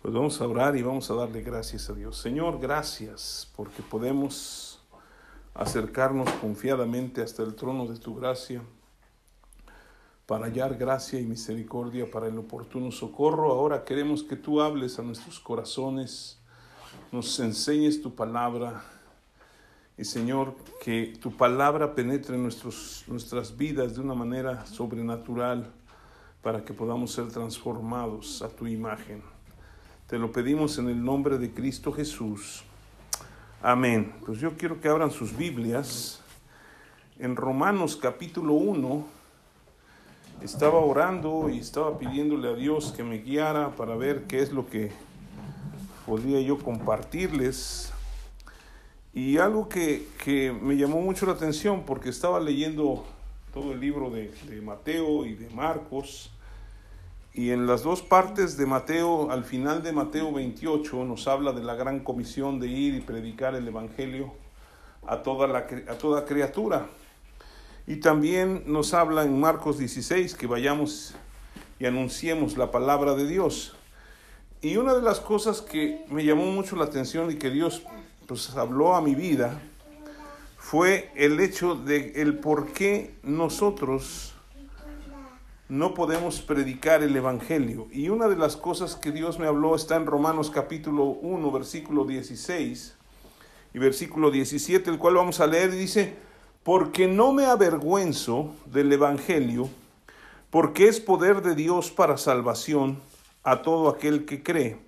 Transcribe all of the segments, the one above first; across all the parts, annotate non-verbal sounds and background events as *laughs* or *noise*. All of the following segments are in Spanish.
Pues vamos a orar y vamos a darle gracias a Dios. Señor, gracias porque podemos acercarnos confiadamente hasta el trono de tu gracia para hallar gracia y misericordia para el oportuno socorro. Ahora queremos que tú hables a nuestros corazones, nos enseñes tu palabra y Señor, que tu palabra penetre en nuestros, nuestras vidas de una manera sobrenatural para que podamos ser transformados a tu imagen. Te lo pedimos en el nombre de Cristo Jesús. Amén. Pues yo quiero que abran sus Biblias. En Romanos capítulo 1 estaba orando y estaba pidiéndole a Dios que me guiara para ver qué es lo que podría yo compartirles. Y algo que, que me llamó mucho la atención porque estaba leyendo todo el libro de, de Mateo y de Marcos y en las dos partes de Mateo, al final de Mateo 28, nos habla de la gran comisión de ir y predicar el Evangelio a toda, la, a toda criatura. Y también nos habla en Marcos 16 que vayamos y anunciemos la palabra de Dios. Y una de las cosas que me llamó mucho la atención y que Dios pues, habló a mi vida fue el hecho de el por qué nosotros no podemos predicar el Evangelio. Y una de las cosas que Dios me habló está en Romanos capítulo 1, versículo 16 y versículo 17, el cual vamos a leer, y dice, porque no me avergüenzo del Evangelio, porque es poder de Dios para salvación a todo aquel que cree,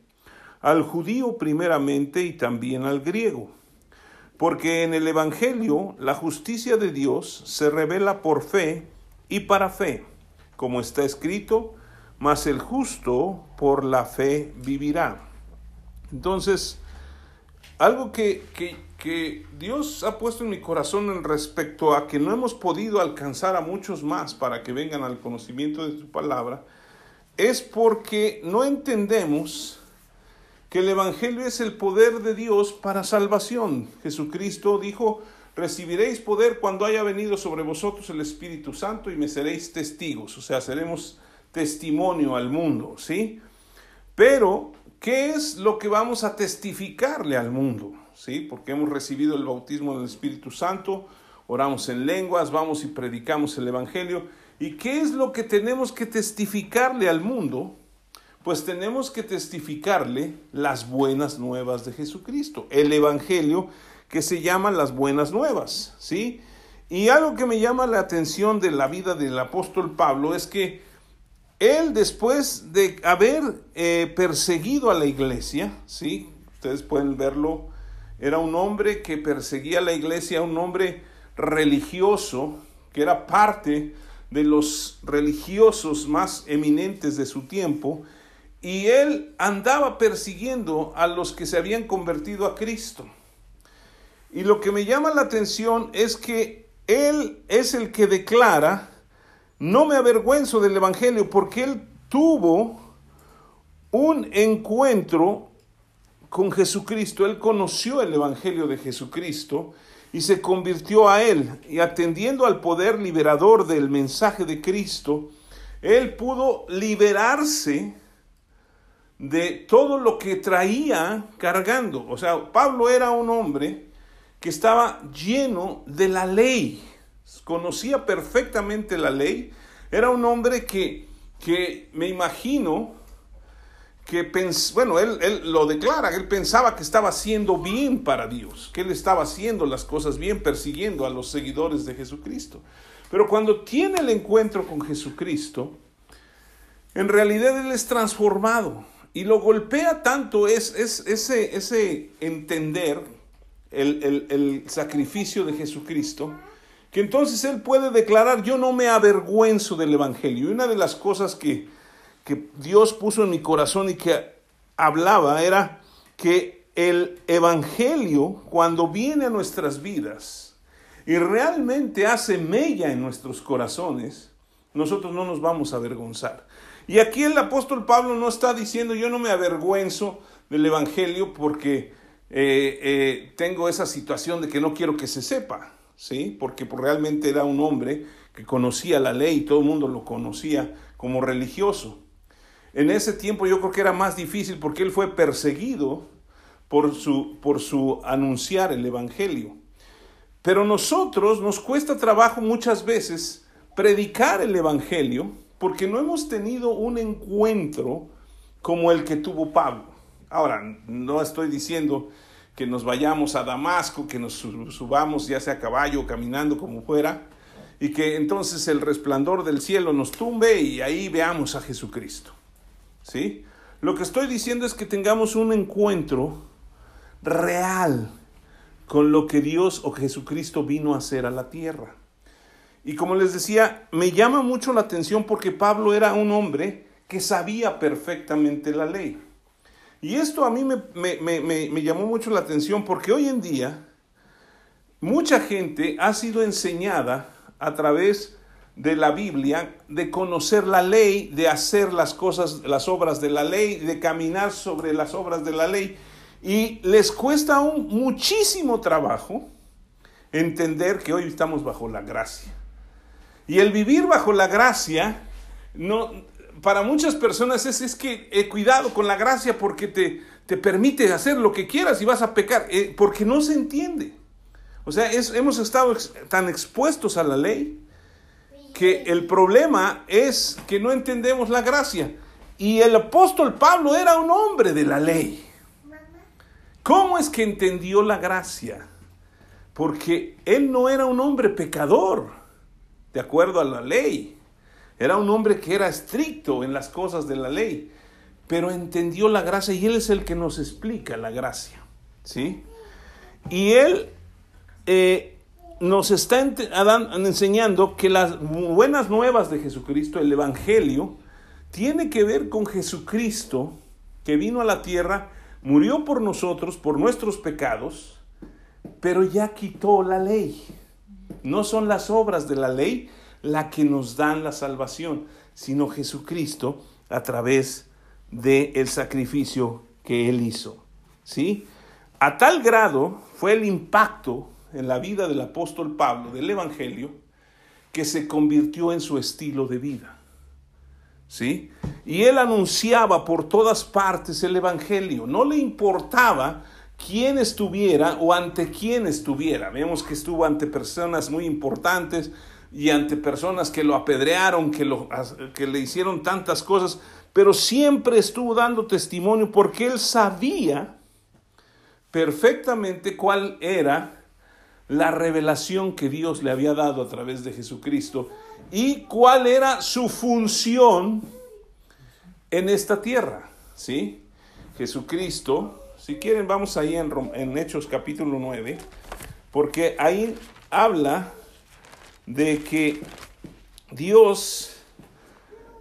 al judío primeramente y también al griego. Porque en el Evangelio la justicia de Dios se revela por fe y para fe como está escrito, mas el justo por la fe vivirá. Entonces, algo que, que, Dios ha puesto en mi corazón en respecto a que no hemos podido alcanzar a muchos más para que vengan al conocimiento de tu palabra, es porque no entendemos que el Evangelio es el poder de Dios para salvación. Jesucristo dijo, recibiréis poder cuando haya venido sobre vosotros el Espíritu Santo y me seréis testigos, o sea, seremos testimonio al mundo, ¿sí? Pero, ¿qué es lo que vamos a testificarle al mundo? ¿Sí? Porque hemos recibido el bautismo del Espíritu Santo, oramos en lenguas, vamos y predicamos el Evangelio. ¿Y qué es lo que tenemos que testificarle al mundo? Pues tenemos que testificarle las buenas nuevas de Jesucristo, el Evangelio que se llaman las buenas nuevas, ¿sí? Y algo que me llama la atención de la vida del apóstol Pablo es que él después de haber eh, perseguido a la iglesia, ¿sí? Ustedes pueden verlo, era un hombre que perseguía a la iglesia, un hombre religioso, que era parte de los religiosos más eminentes de su tiempo, y él andaba persiguiendo a los que se habían convertido a Cristo. Y lo que me llama la atención es que Él es el que declara, no me avergüenzo del Evangelio, porque Él tuvo un encuentro con Jesucristo, Él conoció el Evangelio de Jesucristo y se convirtió a Él. Y atendiendo al poder liberador del mensaje de Cristo, Él pudo liberarse de todo lo que traía cargando. O sea, Pablo era un hombre que estaba lleno de la ley, conocía perfectamente la ley, era un hombre que, que me imagino que, bueno, él, él, lo declara, él pensaba que estaba haciendo bien para Dios, que él estaba haciendo las cosas bien, persiguiendo a los seguidores de Jesucristo. Pero cuando tiene el encuentro con Jesucristo, en realidad él es transformado y lo golpea tanto es, es ese, ese entender el, sacrificio de Jesucristo, que entonces él puede declarar, yo no me avergüenzo del Evangelio. Y una de las cosas que, que Dios puso en mi corazón y que hablaba era que el Evangelio, cuando viene a nuestras vidas y realmente hace mella en nuestros corazones, nosotros no nos vamos a avergonzar. Y aquí el apóstol Pablo no está diciendo yo no me avergüenzo del Evangelio porque eh, eh, tengo esa situación de que no quiero que se sepa, ¿sí? Porque realmente era un hombre que conocía la ley y todo el mundo lo conocía como religioso. en ese tiempo yo creo que era más difícil porque él fue perseguido por su, por su anunciar el Evangelio. Pero nosotros nos cuesta trabajo muchas veces predicar el Evangelio porque no hemos tenido un encuentro como el que tuvo Pablo. Ahora, no estoy diciendo que nos vayamos a Damasco, que nos subamos ya sea a caballo o caminando como fuera, y que entonces el resplandor del cielo nos tumbe y ahí veamos a Jesucristo. ¿Sí? Lo que estoy diciendo es que tengamos un encuentro real con lo que Dios o Jesucristo vino a hacer a la tierra. Y como les decía, me llama mucho la atención porque Pablo era un hombre que sabía perfectamente la ley. Y esto a mí me, me, llamó mucho la atención porque hoy en día mucha gente ha sido enseñada a través de la Biblia de conocer la ley, de hacer las cosas, las obras de la ley, de caminar sobre las obras de la ley. Y les cuesta un muchísimo trabajo entender que hoy estamos bajo la gracia. Y el vivir bajo la gracia, no, para muchas personas es, es que eh, cuidado con la gracia porque te, te permite hacer lo que quieras y vas a pecar, eh, porque no se entiende. O sea, hemos estado tan expuestos a la ley que el problema es que no entendemos la gracia. Y el apóstol Pablo era un hombre de la ley. ¿Cómo es que entendió la gracia? Porque él no era un hombre pecador, de acuerdo a la ley. Era un hombre que era estricto en las cosas de la ley, pero entendió la gracia y él es el que nos explica la gracia. ¿Sí? Y él eh, nos está enseñando que las buenas nuevas de Jesucristo, el Evangelio, tiene que ver con Jesucristo que vino a la tierra, murió por nosotros, por nuestros pecados, pero ya quitó la ley. No son las obras de la ley, la que nos dan la salvación, sino Jesucristo a través del el sacrificio que Él hizo. ¿Sí? A tal grado fue el impacto en la vida del apóstol Pablo, del Evangelio, que se convirtió en su estilo de vida. ¿Sí? Y él anunciaba por todas partes el Evangelio. No le importaba quién estuviera o ante quién estuviera. Vemos que estuvo ante personas muy importantes, y ante personas que lo apedrearon, que, lo, que le hicieron tantas cosas, pero siempre estuvo dando testimonio porque él sabía perfectamente cuál era la revelación que Dios le había dado a través de Jesucristo y cuál era su función en esta tierra. ¿sí? Jesucristo, si quieren vamos ahí en, en Hechos capítulo 9, porque ahí habla de que Dios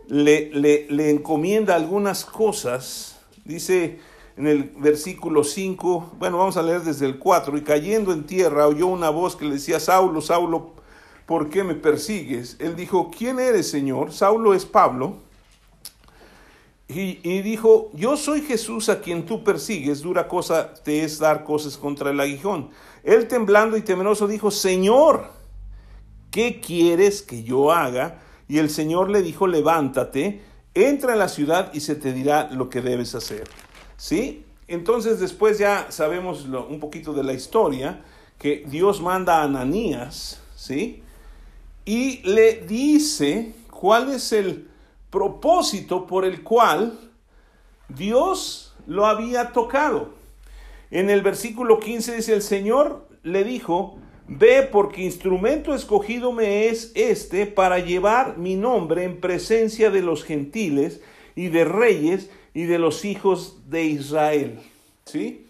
le, le, encomienda algunas cosas. Dice en el versículo 5, bueno, vamos a leer desde el 4, y cayendo en tierra oyó una voz que le decía, Saulo, Saulo, ¿por qué me persigues? Él dijo, ¿quién eres, Señor? Saulo es Pablo. Y, y, dijo, yo soy Jesús a quien tú persigues, dura cosa te es dar cosas contra el aguijón. Él temblando y temeroso dijo, Señor, ¿qué quieres que yo haga? Y el Señor le dijo, levántate, entra en la ciudad y se te dirá lo que debes hacer. ¿Sí? Entonces después ya sabemos un poquito de la historia, que Dios manda a Ananías, ¿sí? Y le dice cuál es el propósito por el cual Dios lo había tocado. En el versículo 15 dice, el Señor le dijo, Ve porque instrumento escogido me es este para llevar mi nombre en presencia de los gentiles y de reyes y de los hijos de Israel. ¿Sí?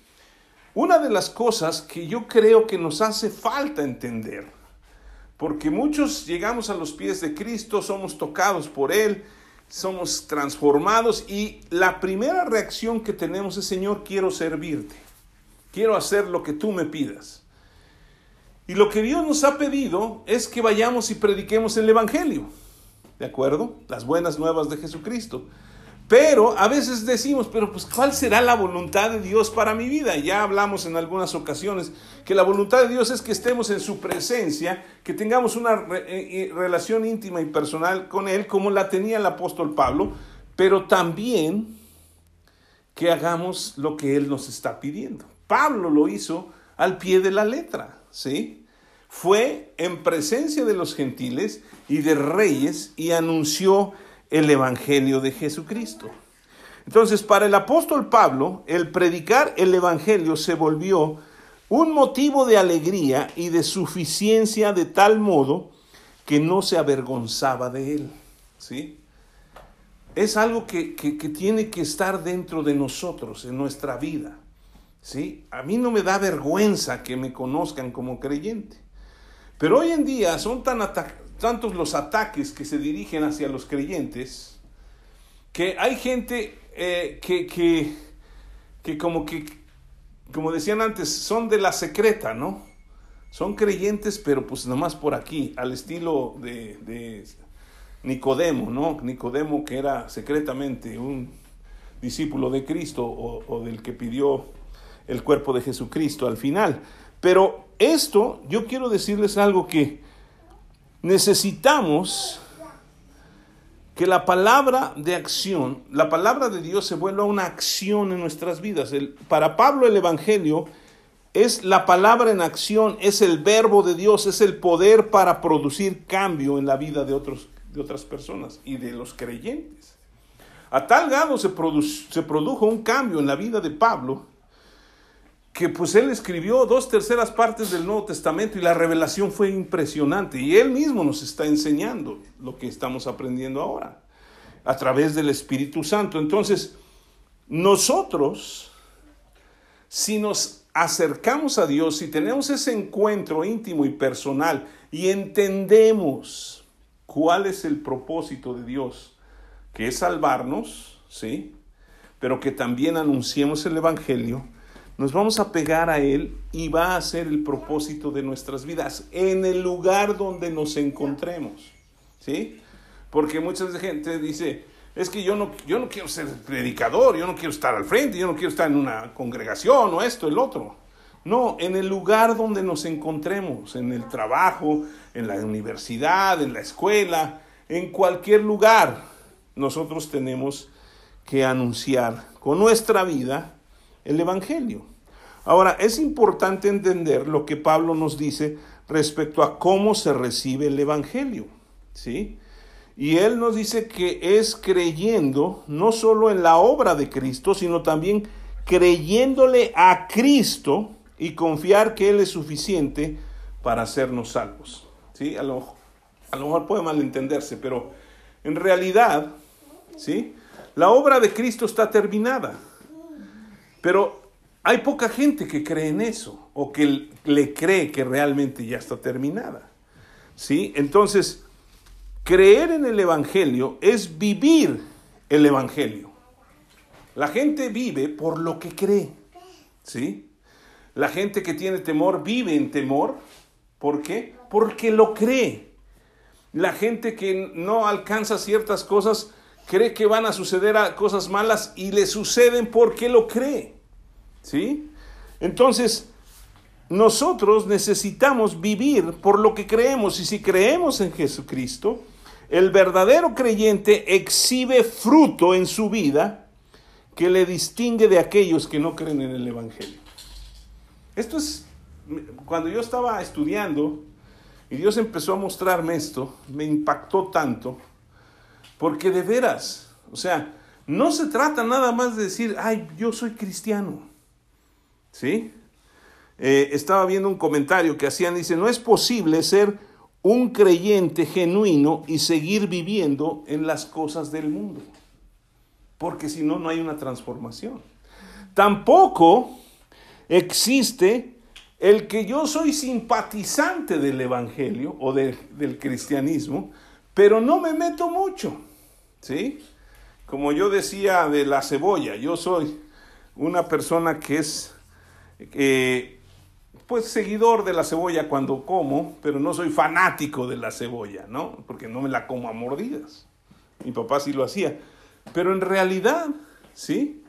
Una de las cosas que yo creo que nos hace falta entender, porque muchos llegamos a los pies de Cristo, somos tocados por Él, somos transformados y la primera reacción que tenemos es, Señor, quiero servirte, quiero hacer lo que tú me pidas. Y lo que Dios nos ha pedido es que vayamos y prediquemos el Evangelio. ¿De acuerdo? Las buenas nuevas de Jesucristo. Pero a veces decimos, pero pues ¿cuál será la voluntad de Dios para mi vida? Ya hablamos en algunas ocasiones que la voluntad de Dios es que estemos en su presencia, que tengamos una eh, eh, relación íntima y personal con Él como la tenía el apóstol Pablo, pero también que hagamos lo que Él nos está pidiendo. Pablo lo hizo al pie de la letra, ¿sí? Fue en presencia de los gentiles y de reyes y anunció el Evangelio de Jesucristo. Entonces, para el apóstol Pablo, el predicar el Evangelio se volvió un motivo de alegría y de suficiencia de tal modo que no se avergonzaba de él. ¿sí? Es algo que, tiene que estar dentro de nosotros, en nuestra vida. ¿sí? A mí no me da vergüenza que me conozcan como creyente. Pero hoy en día son tan tantos los ataques que se dirigen hacia los creyentes que hay gente eh, que, que, que como que, como decían antes, son de la secreta, ¿no? Son creyentes, pero pues nomás por aquí, al estilo de, Nicodemo, ¿no? Nicodemo que era secretamente un discípulo de Cristo o, o del que pidió el cuerpo de Jesucristo al final. Pero esto, yo quiero decirles algo que necesitamos que la palabra de acción, la palabra de Dios se vuelva una acción en nuestras vidas. para Pablo el Evangelio es la palabra en acción, es el verbo de Dios, es el poder para producir cambio en la vida de, otros, de otras personas y de los creyentes. A tal grado se, se produjo un cambio en la vida de Pablo que pues él escribió dos terceras partes del Nuevo Testamento y la revelación fue impresionante. Y él mismo nos está enseñando lo que estamos aprendiendo ahora a través del Espíritu Santo. Entonces, nosotros, si nos acercamos a Dios, si tenemos ese encuentro íntimo y personal y entendemos cuál es el propósito de Dios, que es salvarnos, ¿sí? Pero que también anunciemos el Evangelio, nos vamos a pegar a Él y va a ser el propósito de nuestras vidas en el lugar donde nos encontremos. ¿Sí? Porque mucha gente dice, es que yo no, yo no quiero ser predicador, yo no quiero estar al frente, yo no quiero estar en una congregación o esto, el otro. No, en el lugar donde nos encontremos, en el trabajo, en la universidad, en la escuela, en cualquier lugar, nosotros tenemos que anunciar con nuestra vida el Evangelio. Ahora, es importante entender lo que Pablo nos dice respecto a cómo se recibe el Evangelio. ¿Sí? Y él nos dice que es creyendo no solo en la obra de Cristo, sino también creyéndole a Cristo y confiar que Él es suficiente para hacernos salvos. ¿Sí? A lo, mejor puede malentenderse, pero en realidad, ¿sí? La obra de Cristo está terminada. Pero hay poca gente que cree en eso o que le cree que realmente ya está terminada. ¿Sí? Entonces, creer en el Evangelio es vivir el Evangelio. La gente vive por lo que cree. ¿Sí? La gente que tiene temor vive en temor. ¿Por qué? Porque lo cree. La gente que no alcanza ciertas cosas cree que van a suceder cosas malas y le suceden porque lo cree. ¿Sí? Entonces, nosotros necesitamos vivir por lo que creemos y si creemos en Jesucristo, el verdadero creyente exhibe fruto en su vida que le distingue de aquellos que no creen en el Evangelio. Esto es, cuando yo estaba estudiando y Dios empezó a mostrarme esto, me impactó tanto porque de veras, o sea, no se trata nada más de decir, ay, yo soy cristiano. ¿Sí? Eh, estaba viendo un comentario que hacían, dice, no es posible ser un creyente genuino y seguir viviendo en las cosas del mundo, porque si no, no hay una transformación. Tampoco existe el que yo soy simpatizante del Evangelio o del cristianismo, pero no me meto mucho. ¿Sí? Como yo decía de la cebolla, yo soy una persona que es, eh, pues, seguidor de la cebolla cuando como, pero no soy fanático de la cebolla, ¿no? Porque no me la como a mordidas. Mi papá sí lo hacía. Pero en realidad, ¿sí?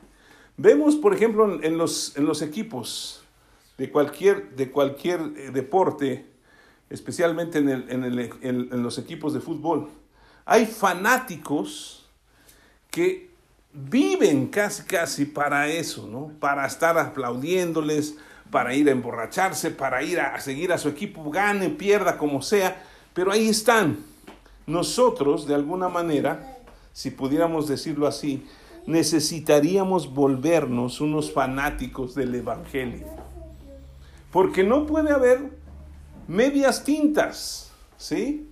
Vemos, por ejemplo, en los, en los equipos de cualquier, de cualquier eh, deporte, especialmente en, el, en, el, en los equipos de fútbol, hay fanáticos que viven casi, casi para eso, ¿no? Para estar aplaudiéndoles, para ir a emborracharse, para ir a seguir a su equipo, gane, pierda, como sea, pero ahí están. Nosotros, de alguna manera, si pudiéramos decirlo así, necesitaríamos volvernos unos fanáticos del Evangelio. Porque no puede haber medias tintas, ¿sí?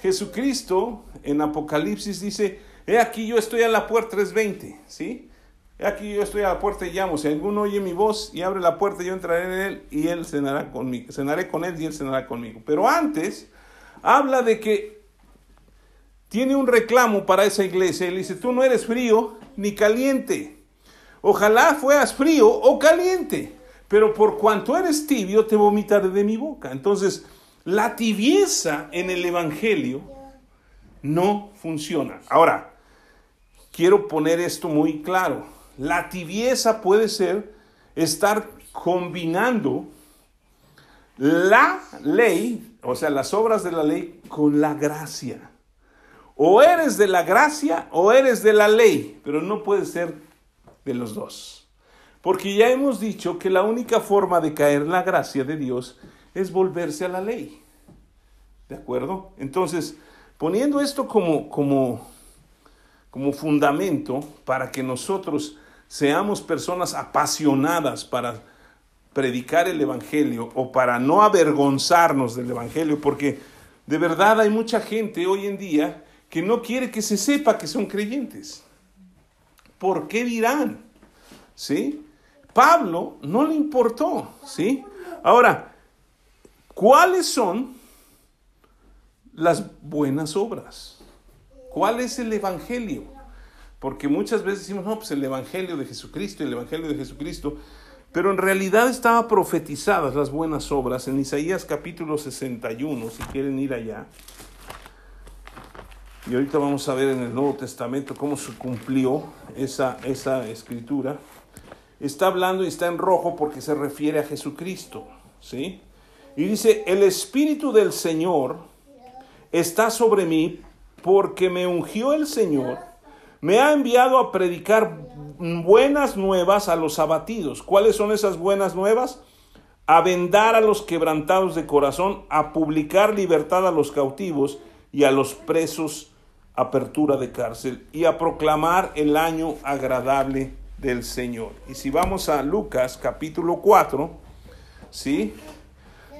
Jesucristo en Apocalipsis dice, he aquí yo estoy a la puerta 320, ¿sí? He aquí yo estoy a la puerta y llamo, si alguno oye mi voz y abre la puerta, yo entraré en él y él cenará conmigo, cenaré con él y él cenará conmigo. Pero antes habla de que tiene un reclamo para esa iglesia. Él dice, tú no eres frío ni caliente. Ojalá fueras frío o caliente, pero por cuanto eres tibio, te vomitaré de mi boca. Entonces, la tibieza en el Evangelio no funciona. Ahora, quiero poner esto muy claro. La tibieza puede ser estar combinando la ley, o sea, las obras de la ley, con la gracia. O eres de la gracia o eres de la ley, pero no puede ser de los dos. Porque ya hemos dicho que la única forma de caer en la gracia de Dios es volverse a la ley. ¿De acuerdo? Entonces, poniendo esto como, como, como fundamento para que nosotros seamos personas apasionadas para predicar el Evangelio o para no avergonzarnos del Evangelio, porque de verdad hay mucha gente hoy en día que no quiere que se sepa que son creyentes. ¿Por qué dirán? ¿Sí? Pablo no le importó, ¿sí? Ahora, ¿cuáles son las buenas obras? ¿Cuál es el evangelio? Porque muchas veces decimos, no, pues el evangelio de Jesucristo, el evangelio de Jesucristo, pero en realidad estaban profetizadas las buenas obras en Isaías capítulo 61, si quieren ir allá. Y ahorita vamos a ver en el Nuevo Testamento cómo se cumplió esa, esa escritura. Está hablando y está en rojo porque se refiere a Jesucristo. ¿sí? Y dice, el Espíritu del Señor está sobre mí porque me ungió el Señor. Me ha enviado a predicar buenas nuevas a los abatidos. ¿Cuáles son esas buenas nuevas? A vendar a los quebrantados de corazón, a publicar libertad a los cautivos y a los presos apertura de cárcel y a proclamar el año agradable del Señor. Y si vamos a Lucas capítulo 4, ¿sí?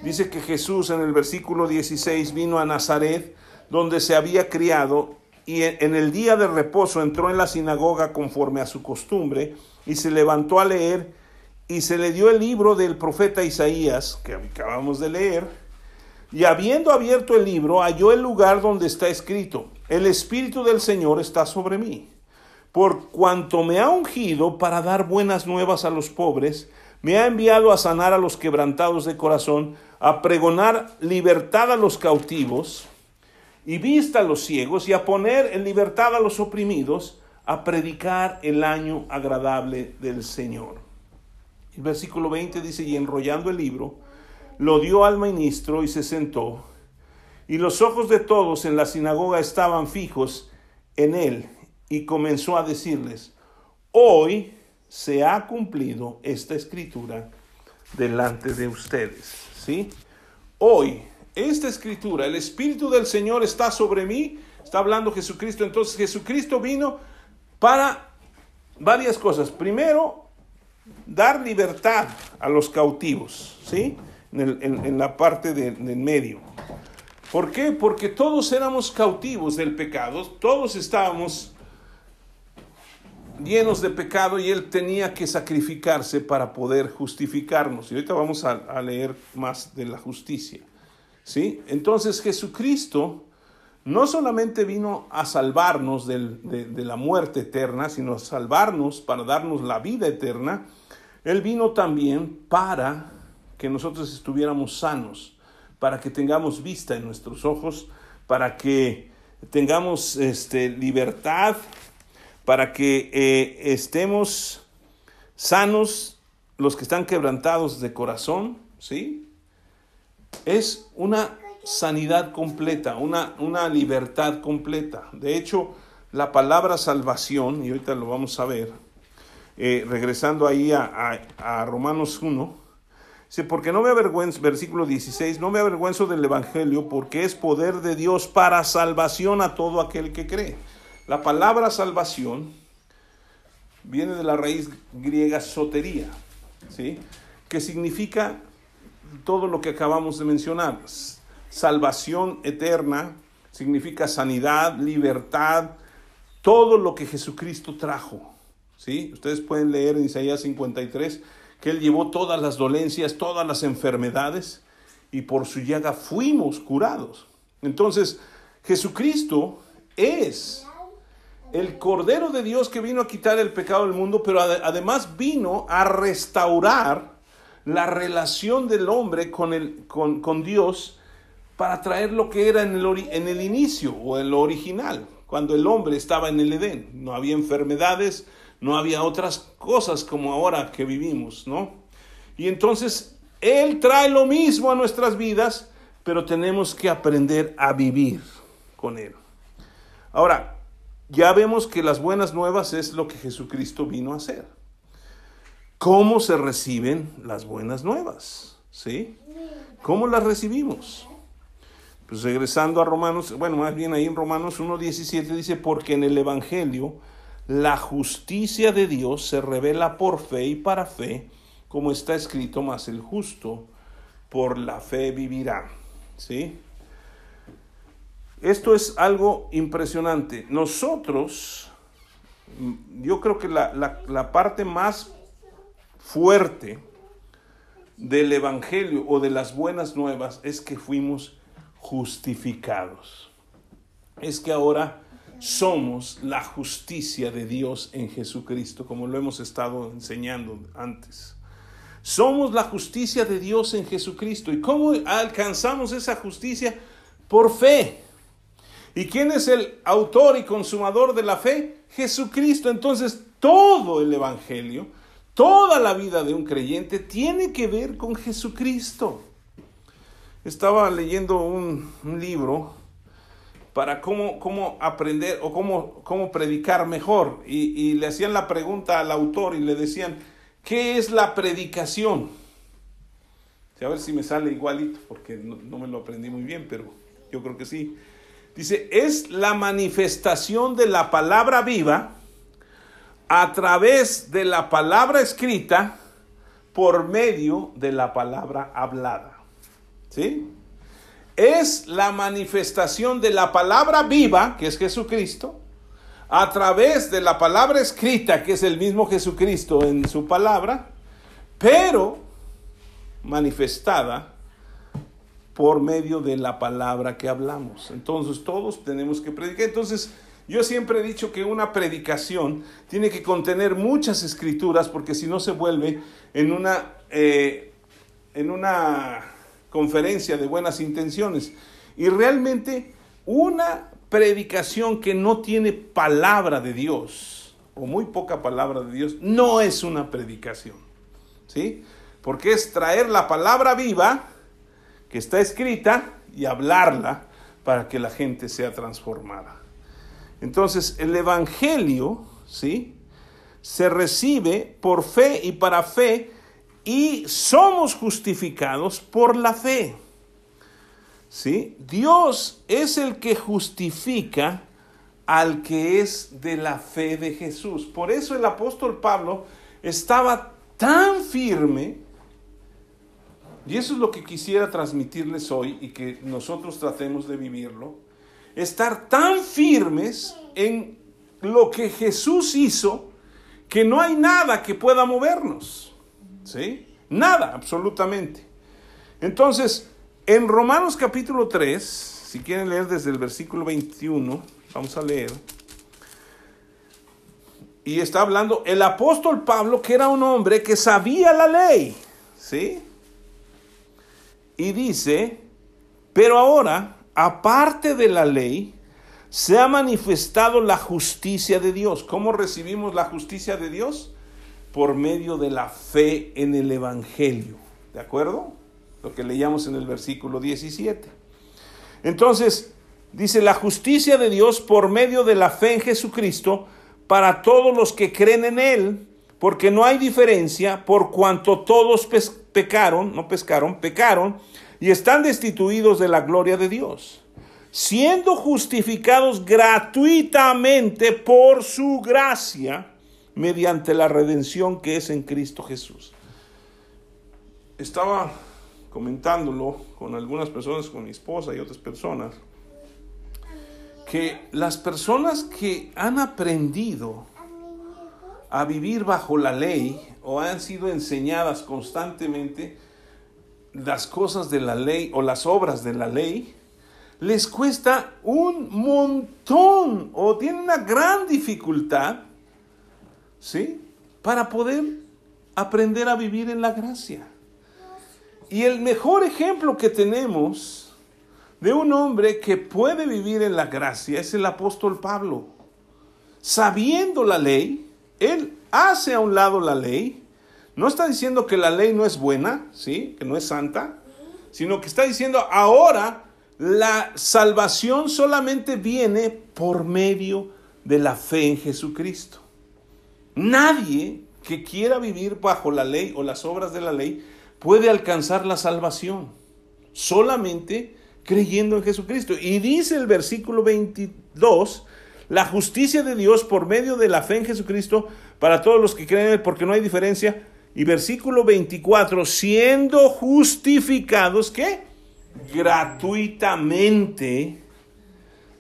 Dice que Jesús en el versículo 16 vino a Nazaret, donde se había criado, y en el día de reposo entró en la sinagoga conforme a su costumbre, y se levantó a leer, y se le dio el libro del profeta Isaías, que acabamos de leer, y habiendo abierto el libro, halló el lugar donde está escrito, el Espíritu del Señor está sobre mí, por cuanto me ha ungido para dar buenas nuevas a los pobres, me ha enviado a sanar a los quebrantados de corazón, a pregonar libertad a los cautivos y vista a los ciegos, y a poner en libertad a los oprimidos, a predicar el año agradable del Señor. El versículo 20 dice, y enrollando el libro, lo dio al ministro y se sentó. Y los ojos de todos en la sinagoga estaban fijos en él y comenzó a decirles, hoy se ha cumplido esta escritura delante de ustedes. ¿Sí? Hoy, esta escritura, el Espíritu del Señor está sobre mí, está hablando Jesucristo, entonces Jesucristo vino para varias cosas. Primero, dar libertad a los cautivos, ¿sí? en, la parte de, del medio. ¿Por qué? Porque todos éramos cautivos del pecado, todos estábamos llenos de pecado y Él tenía que sacrificarse para poder justificarnos. Y ahorita vamos a, leer más de la justicia. ¿sí? Entonces Jesucristo no solamente vino a salvarnos de, de, la muerte eterna, sino a salvarnos para darnos la vida eterna. Él vino también para que nosotros estuviéramos sanos, para que tengamos vista en nuestros ojos, para que tengamos este, libertad, para que eh, estemos sanos los que están quebrantados de corazón, ¿sí? Es una sanidad completa, una, una libertad completa. De hecho, la palabra salvación, y ahorita lo vamos a ver, eh, regresando ahí a, a, Romanos 1, dice, porque no me avergüenzo, versículo 16, no me avergüenzo del Evangelio porque es poder de Dios para salvación a todo aquel que cree. La palabra salvación viene de la raíz griega sotería, ¿sí? que significa todo lo que acabamos de mencionar. Salvación eterna significa sanidad, libertad, todo lo que Jesucristo trajo. ¿sí? Ustedes pueden leer en Isaías 53 que Él llevó todas las dolencias, todas las enfermedades, y por su llaga fuimos curados. Entonces, Jesucristo es el Cordero de Dios que vino a quitar el pecado del mundo, pero además vino a restaurar la relación del hombre con, el, con, con Dios para traer lo que era en el, en el inicio o en lo original, cuando el hombre estaba en el Edén. No había enfermedades, no había otras cosas como ahora que vivimos, ¿no? Y entonces Él trae lo mismo a nuestras vidas, pero tenemos que aprender a vivir con Él. Ahora, ya vemos que las buenas nuevas es lo que Jesucristo vino a hacer. ¿Cómo se reciben las buenas nuevas? ¿Sí? ¿Cómo las recibimos? Pues regresando a Romanos, bueno, más bien ahí en Romanos 1.17 dice, porque en el Evangelio la justicia de Dios se revela por fe y para fe, como está escrito, más el justo por la fe vivirá. ¿Sí? Esto es algo impresionante. Nosotros, yo creo que la, parte más fuerte del Evangelio o de las buenas nuevas es que fuimos justificados. Es que ahora somos la justicia de Dios en Jesucristo, como lo hemos estado enseñando antes. Somos la justicia de Dios en Jesucristo. ¿Y cómo alcanzamos esa justicia? Por fe. ¿Y quién es el autor y consumador de la fe? Jesucristo. Entonces, todo el Evangelio, toda la vida de un creyente tiene que ver con Jesucristo. Estaba leyendo un, libro para cómo, cómo, aprender o cómo, cómo predicar mejor. Y, le hacían la pregunta al autor y le decían, ¿qué es la predicación? A ver si me sale igualito, porque no, no me lo aprendí muy bien, pero yo creo que sí. Dice, es la manifestación de la palabra viva a través de la palabra escrita por medio de la palabra hablada. ¿Sí? Es la manifestación de la palabra viva, que es Jesucristo, a través de la palabra escrita, que es el mismo Jesucristo en su palabra, pero manifestada por medio de la palabra que hablamos. Entonces todos tenemos que predicar. Entonces yo siempre he dicho que una predicación tiene que contener muchas escrituras porque si no se vuelve en una, eh, en una conferencia de buenas intenciones. Y realmente una predicación que no tiene palabra de Dios o muy poca palabra de Dios no es una predicación. ¿Sí? Porque es traer la palabra viva que está escrita y hablarla para que la gente sea transformada. Entonces, el Evangelio, ¿sí? Se recibe por fe y para fe y somos justificados por la fe. ¿Sí? Dios es el que justifica al que es de la fe de Jesús. Por eso el apóstol Pablo estaba tan firme y eso es lo que quisiera transmitirles hoy y que nosotros tratemos de vivirlo. Estar tan firmes en lo que Jesús hizo que no hay nada que pueda movernos. ¿Sí? Nada, absolutamente. Entonces, en Romanos capítulo 3, si quieren leer desde el versículo 21, vamos a leer. Y está hablando el apóstol Pablo, que era un hombre que sabía la ley. ¿Sí? Y dice, pero ahora, aparte de la ley, se ha manifestado la justicia de Dios. ¿Cómo recibimos la justicia de Dios? Por medio de la fe en el Evangelio. ¿De acuerdo? Lo que leíamos en el versículo 17. Entonces, Dice, la justicia de Dios por medio de la fe en Jesucristo para todos los que creen en Él, porque no hay diferencia por cuanto todos pecaron, no pescaron, pecaron y están destituidos de la gloria de Dios, siendo justificados gratuitamente por su gracia mediante la redención que es en Cristo Jesús. Estaba comentándolo con algunas personas, con mi esposa y otras personas, que las personas que han aprendido a vivir bajo la ley o han sido enseñadas constantemente las cosas de la ley o las obras de la ley, les cuesta un montón o tienen una gran dificultad, ¿sí? Para poder aprender a vivir en la gracia. Y el mejor ejemplo que tenemos de un hombre que puede vivir en la gracia es el apóstol Pablo. Sabiendo la ley, él hace a un lado la ley. No está diciendo que la ley no es buena, ¿sí? Que no es santa, sino que está diciendo ahora la salvación solamente viene por medio de la fe en Jesucristo. Nadie que quiera vivir bajo la ley o las obras de la ley puede alcanzar la salvación. Solamente creyendo en Jesucristo. Y dice el versículo 22, la justicia de Dios por medio de la fe en Jesucristo para todos los que creen, porque no hay diferencia. Y versículo 24, siendo justificados, ¿qué? Gratuitamente,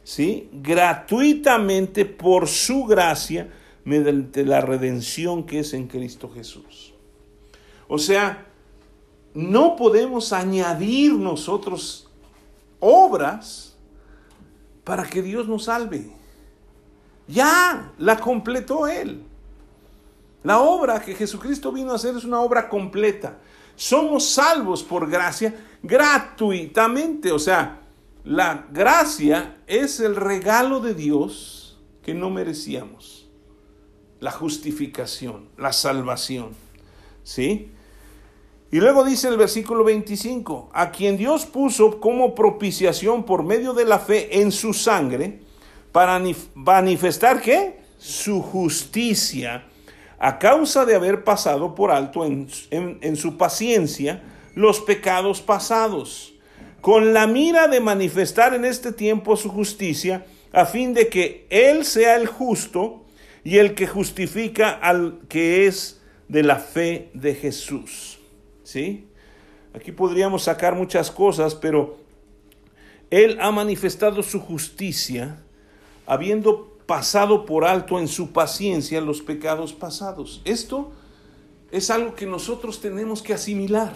¿sí? Gratuitamente por su gracia, mediante la redención que es en Cristo Jesús. O sea, no podemos añadir nosotros obras para que Dios nos salve. Ya la completó Él. La obra que Jesucristo vino a hacer es una obra completa. Somos salvos por gracia gratuitamente. O sea, la gracia es el regalo de Dios que no merecíamos. La justificación, la salvación. ¿Sí? Y luego dice el versículo 25, a quien Dios puso como propiciación por medio de la fe en su sangre, para manifestar qué? Su justicia a causa de haber pasado por alto en, en, su paciencia los pecados pasados, con la mira de manifestar en este tiempo su justicia, a fin de que Él sea el justo y el que justifica al que es de la fe de Jesús. ¿Sí? Aquí podríamos sacar muchas cosas, pero Él ha manifestado su justicia habiendo pasado por alto en su paciencia los pecados pasados. Esto es algo que nosotros tenemos que asimilar.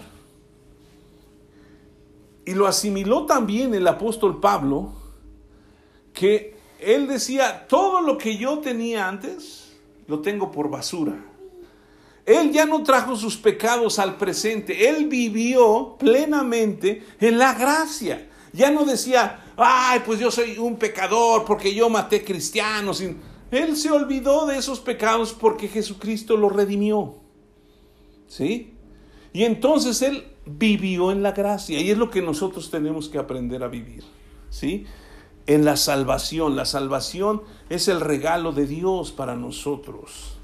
Y lo asimiló también el apóstol Pablo, que él decía, todo lo que yo tenía antes, lo tengo por basura. Él ya no trajo sus pecados al presente, él vivió plenamente en la gracia. Ya no decía, ay, pues yo soy un pecador porque yo maté cristianos. Él se olvidó de esos pecados porque Jesucristo lo redimió. ¿Sí? Y entonces él vivió en la gracia y es lo que nosotros tenemos que aprender a vivir. ¿Sí? En la salvación. La salvación es el regalo de Dios para nosotros.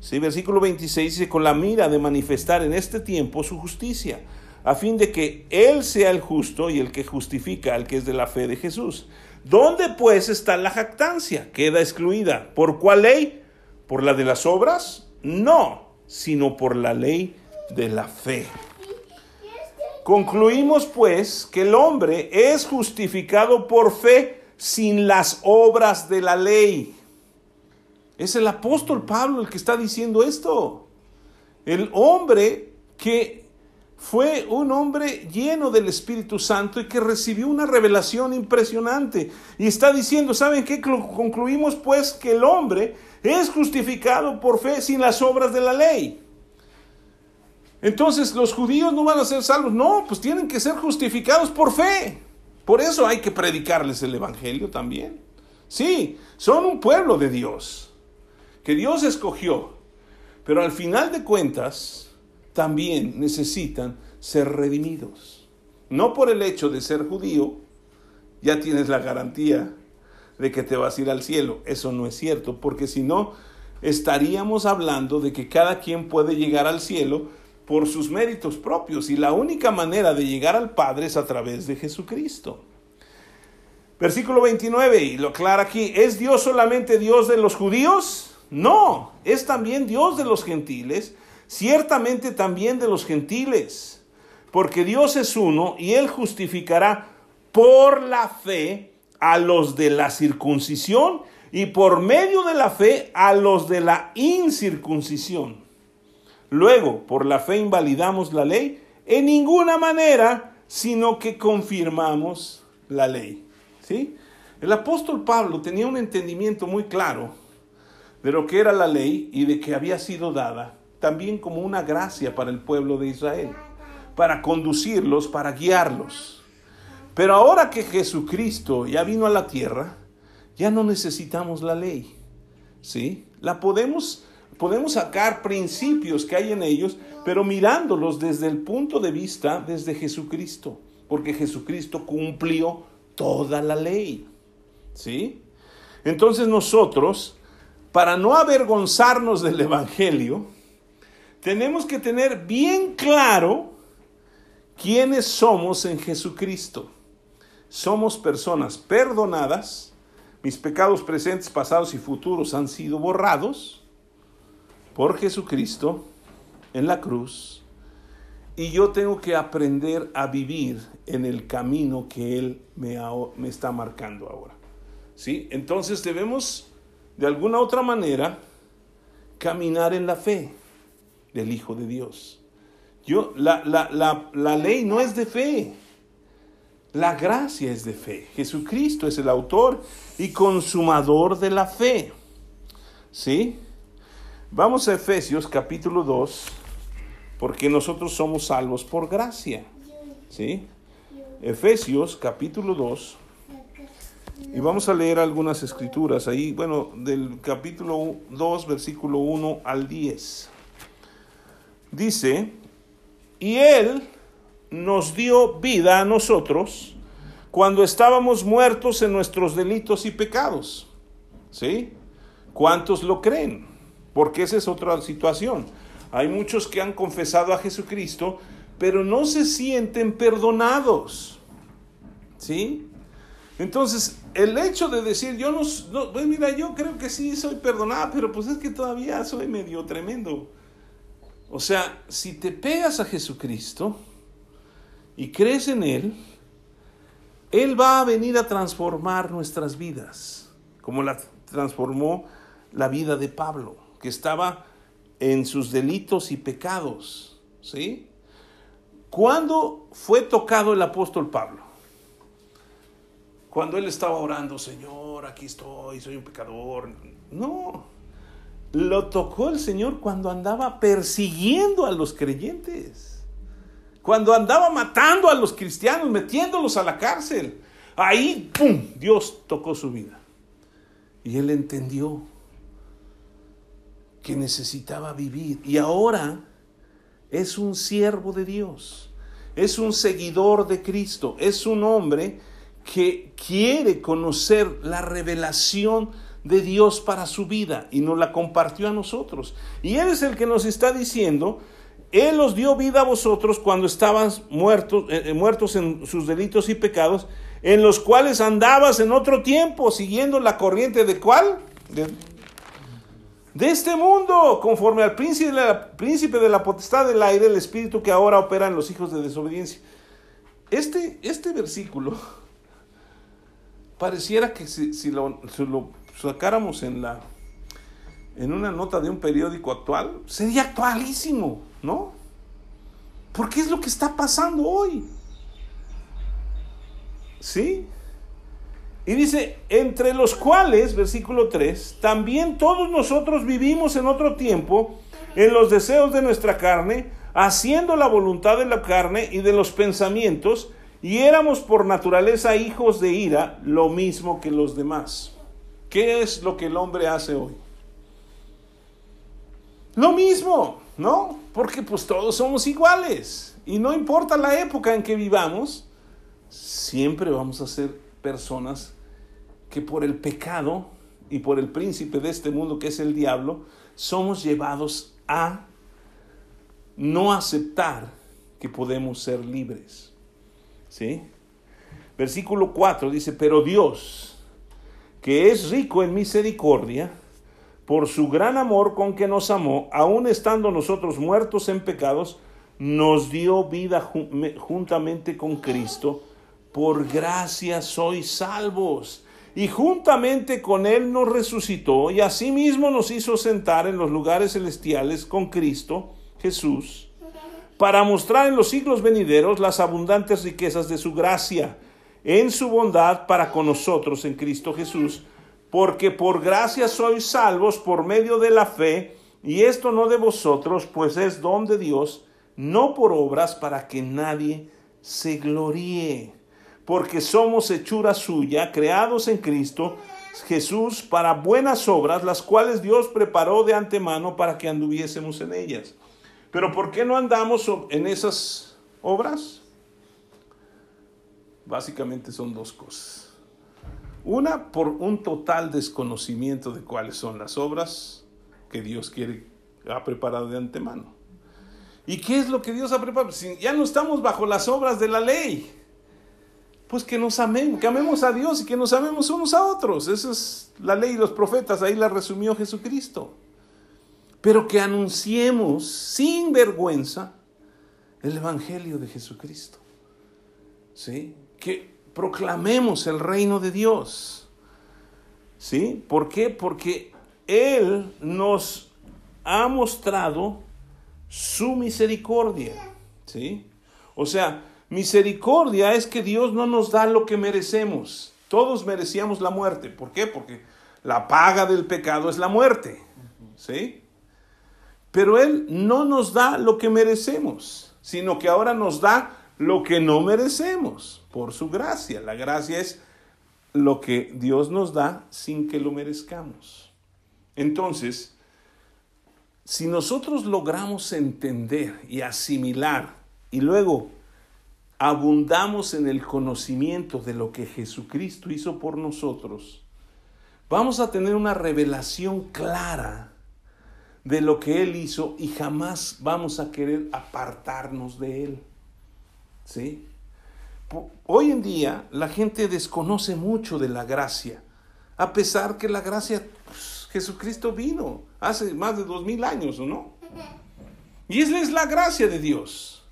¿Sí? Versículo 26 dice, con la mira de manifestar en este tiempo su justicia a fin de que Él sea el justo y el que justifica al que es de la fe de Jesús. ¿Dónde pues está la jactancia? Queda excluida. ¿Por cuál ley? ¿Por la de las obras? No, sino por la ley de la fe. Concluimos pues que el hombre es justificado por fe sin las obras de la ley. Es el apóstol Pablo el que está diciendo esto. El hombre que fue un hombre lleno del Espíritu Santo y que recibió una revelación impresionante. Y está diciendo, ¿saben qué? Concluimos pues que el hombre es justificado por fe sin las obras de la ley. Entonces los judíos no van a ser salvos. No, pues tienen que ser justificados por fe. Por eso hay que predicarles el Evangelio también. Sí, son un pueblo de Dios, que Dios escogió. Pero al final de cuentas, también necesitan ser redimidos. No por el hecho de ser judío, ya tienes la garantía de que te vas a ir al cielo. Eso no es cierto, porque si no, estaríamos hablando de que cada quien puede llegar al cielo por sus méritos propios y la única manera de llegar al Padre es a través de Jesucristo. Versículo 29, y lo aclara aquí, ¿es Dios solamente Dios de los judíos? No, es también Dios de los gentiles, ciertamente también de los gentiles, porque Dios es uno y Él justificará por la fe a los de la circuncisión y por medio de la fe a los de la incircuncisión. Luego, por la fe invalidamos la ley en ninguna manera, sino que confirmamos la ley. ¿Sí? El apóstol Pablo tenía un entendimiento muy claro de lo que era la ley y de que había sido dada también como una gracia para el pueblo de Israel, para conducirlos, para guiarlos. Pero ahora que Jesucristo ya vino a la tierra, ya no necesitamos la ley. ¿Sí? La podemos podemos sacar principios que hay en ellos, pero mirándolos desde el punto de vista desde Jesucristo, porque Jesucristo cumplió toda la ley. ¿Sí? Entonces nosotros, para no avergonzarnos del Evangelio, tenemos que tener bien claro quiénes somos en Jesucristo somos personas perdonadas, mis pecados presentes, pasados y futuros han sido borrados por Jesucristo en la cruz y yo tengo que aprender a vivir en el camino que Él me, está marcando ahora. ¿Sí? Entonces debemos de alguna otra manera caminar en la fe del Hijo de Dios. Yo, la, la, la ley no es de fe. La gracia es de fe. Jesucristo es el autor y consumador de la fe. ¿Sí? Vamos a Efesios capítulo 2, porque nosotros somos salvos por gracia. ¿Sí? Efesios capítulo 2. Y vamos a leer algunas escrituras ahí, bueno, del capítulo 2, versículo 1 al 10. Dice, y él nos dio vida a nosotros cuando estábamos muertos en nuestros delitos y pecados. ¿Sí? ¿Cuántos lo creen? Porque esa es otra situación. Hay muchos que han confesado a Jesucristo, pero no se sienten perdonados. ¿Sí? Entonces, el hecho de decir, yo no, no pues mira, yo creo que sí soy perdonado, pero pues es que todavía soy medio tremendo. O sea, si te pegas a Jesucristo, y crees en Él, Él va a venir a transformar nuestras vidas, como la transformó la vida de Pablo, que estaba en sus delitos y pecados. ¿Sí? ¿Cuándo fue tocado el apóstol Pablo? Cuando él estaba orando, Señor, aquí estoy, soy un pecador. No, lo tocó el Señor cuando andaba persiguiendo a los creyentes cuando andaba matando a los cristianos, metiéndolos a la cárcel. Ahí, ¡pum!, Dios tocó su vida. Y él entendió que necesitaba vivir. Y ahora es un siervo de Dios, es un seguidor de Cristo, es un hombre que quiere conocer la revelación de Dios para su vida y nos la compartió a nosotros. Y Él es el que nos está diciendo él os dio vida a vosotros cuando estaban muertos, eh, eh, muertos en sus delitos y pecados, en los cuales andabas en otro tiempo, siguiendo la corriente de cuál? De, este mundo, conforme al príncipe príncipe de la potestad del aire, el espíritu que ahora opera en los hijos de desobediencia. Este, este versículo *laughs* pareciera que si, lo, si lo sacáramos en la en una nota de un periódico actual, sería actualísimo. ¿no? Porque es lo que está pasando hoy. ¿Sí? Y dice, entre los cuales, versículo 3, también todos nosotros vivimos en otro tiempo en los deseos de nuestra carne, haciendo la voluntad de la carne y de los pensamientos, y éramos por naturaleza hijos de ira, lo mismo que los demás. ¿Qué es lo que el hombre hace hoy? Lo mismo. ¿no? Porque pues todos somos iguales. Y no importa la época en que vivamos, siempre vamos a hacer personas que por el pecado y por el príncipe de este mundo que es el diablo, somos llevados a no aceptar que podemos ser libres. ¿Sí? Versículo 4 dice, pero Dios, que es rico en misericordia, por su gran amor con que nos amó, aun estando nosotros muertos en pecados, nos dio vida juntamente con Cristo. Por gracia sois salvos. Y juntamente con Él nos resucitó y asimismo nos hizo sentar en los lugares celestiales con Cristo Jesús, para mostrar en los siglos venideros las abundantes riquezas de su gracia en su bondad para con nosotros en Cristo Jesús, porque por gracia sois salvos por medio de la fe, y esto no de vosotros, pues es don de Dios, no por obras para que nadie se gloríe, porque somos hechura suya, creados en Cristo Jesús para buenas obras, las cuales Dios preparó de antemano para que anduviésemos en ellas. Pero ¿por qué no andamos en esas obras? Básicamente son dos cosas. Una, por un total desconocimiento de cuáles son las obras que Dios quiere, ha preparado de antemano. ¿Y qué es lo que Dios ha preparado? Si ya no estamos bajo las obras de la ley, pues que nos amemos, que amemos a Dios y que nos amemos unos a otros. Esa es la ley y los profetas, ahí la resumió Jesucristo. Pero que anunciemos sin vergüenza el Evangelio de Jesucristo. ¿Sí? Que proclamemos el reino de Dios. ¿Sí? ¿Por qué? Porque Él nos ha mostrado su misericordia. ¿Sí? O sea, misericordia es que Dios no nos da lo que merecemos. Todos merecíamos la muerte. ¿Por qué? Porque la paga del pecado es la muerte. ¿Sí? Pero Él no nos da lo que merecemos, sino que ahora nos da lo que no merecemos por su gracia. La gracia es lo que Dios nos da sin que lo merezcamos. Entonces, si nosotros logramos entender y asimilar y luego abundamos en el conocimiento de lo que Jesucristo hizo por nosotros, vamos a tener una revelación clara de lo que Él hizo y jamás vamos a querer apartarnos de Él. ¿Sí? Hoy en día la gente desconoce mucho de la gracia, a pesar que la gracia, pues, Jesucristo vino hace más de dos mil años, ¿no? Y esa es la gracia de Dios.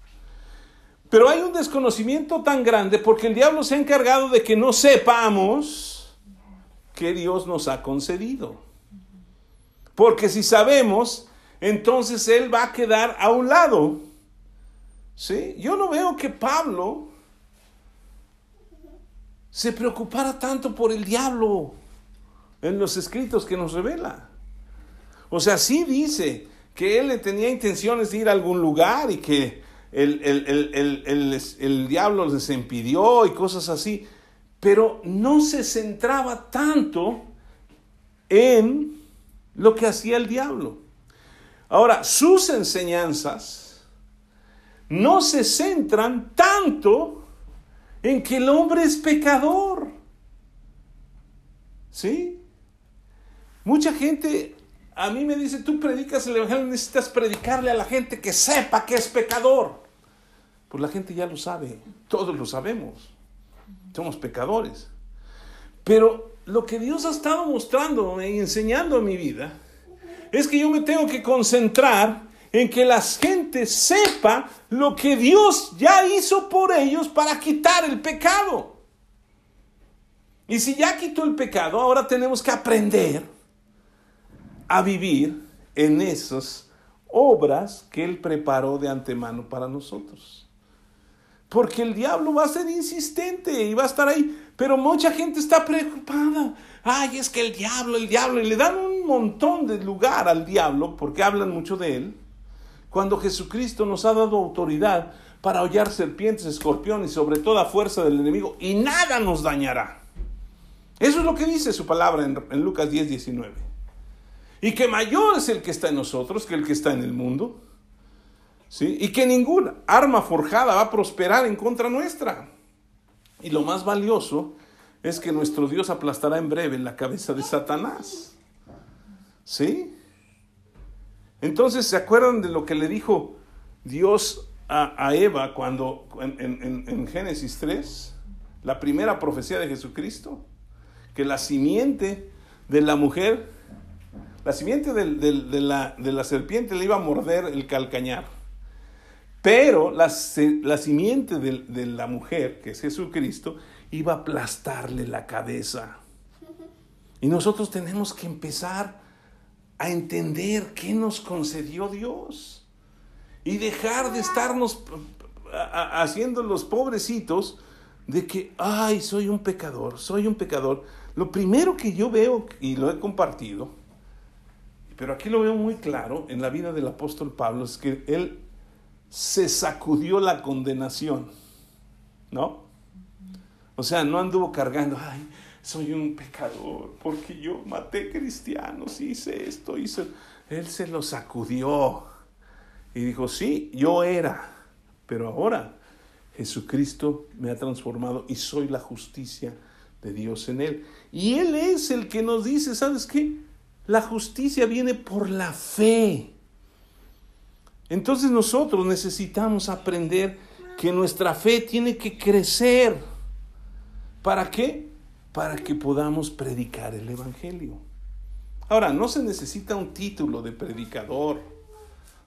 Pero hay un desconocimiento tan grande porque el diablo se ha encargado de que no sepamos que Dios nos ha concedido. Porque si sabemos, entonces Él va a quedar a un lado ¿Sí? Yo no veo que Pablo se preocupara tanto por el diablo en los escritos que nos revela. O sea, sí dice que él tenía intenciones de ir a algún lugar y que el, el diablo les impidió y cosas así, pero no se centraba tanto en lo que hacía el diablo. Ahora, sus enseñanzas no se centran tanto en que el hombre es pecador. ¿Sí? Mucha gente a mí me dice, tú predicas el Evangelio, necesitas predicarle a la gente que sepa que es pecador. Pues la gente ya lo sabe, todos lo sabemos. Somos pecadores. Pero lo que Dios ha estado mostrando y enseñando en mi vida es que yo me tengo que concentrar en que la gente sepa lo que Dios ya hizo por ellos para quitar el pecado. Y si ya quitó el pecado, ahora tenemos que aprender a vivir en esas obras que Él preparó de antemano para nosotros. Porque el diablo va a ser insistente y va a estar ahí. Pero mucha gente está preocupada. Ay, es que el diablo, el diablo. Y le dan un montón de lugar al diablo porque hablan mucho de él cuando Jesucristo nos ha dado autoridad para hollar serpientes, escorpiones sobre toda fuerza del enemigo, y nada nos dañará. Eso es lo que dice su palabra en, Lucas 10, 19. Y que mayor es el que está en nosotros que el que está en el mundo. ¿sí? Y que ninguna arma forjada va a prosperar en contra nuestra. Y lo más valioso es que nuestro Dios aplastará en breve la cabeza de Satanás. ¿Sí? Entonces, ¿se acuerdan de lo que le dijo Dios a, Eva cuando en, en Génesis 3? La primera profecía de Jesucristo. Que la simiente de la mujer, la simiente de, la, de la serpiente le iba a morder el calcañar. Pero la, la simiente de, la mujer, que es Jesucristo, iba a aplastarle la cabeza. Y nosotros tenemos que empezar a entender qué nos concedió Dios. Y dejar de estarnos haciendo los pobrecitos de que, ay, soy un pecador, soy un pecador. Lo primero que yo veo, y lo he compartido, pero aquí lo veo muy claro en la vida del apóstol Pablo, es que él se sacudió la condenación, ¿no? O sea, no anduvo cargando, ay, soy un pecador, porque yo maté cristianos, hice esto, hice... Él se lo sacudió y dijo, sí, yo era, pero ahora Jesucristo me ha transformado y soy la justicia de Dios en él. Y Él es el que nos dice, ¿sabes qué? La justicia viene por la fe. Entonces nosotros necesitamos aprender que nuestra fe tiene que crecer. ¿Para qué? Para que podamos predicar el Evangelio. Ahora, no se necesita un título de predicador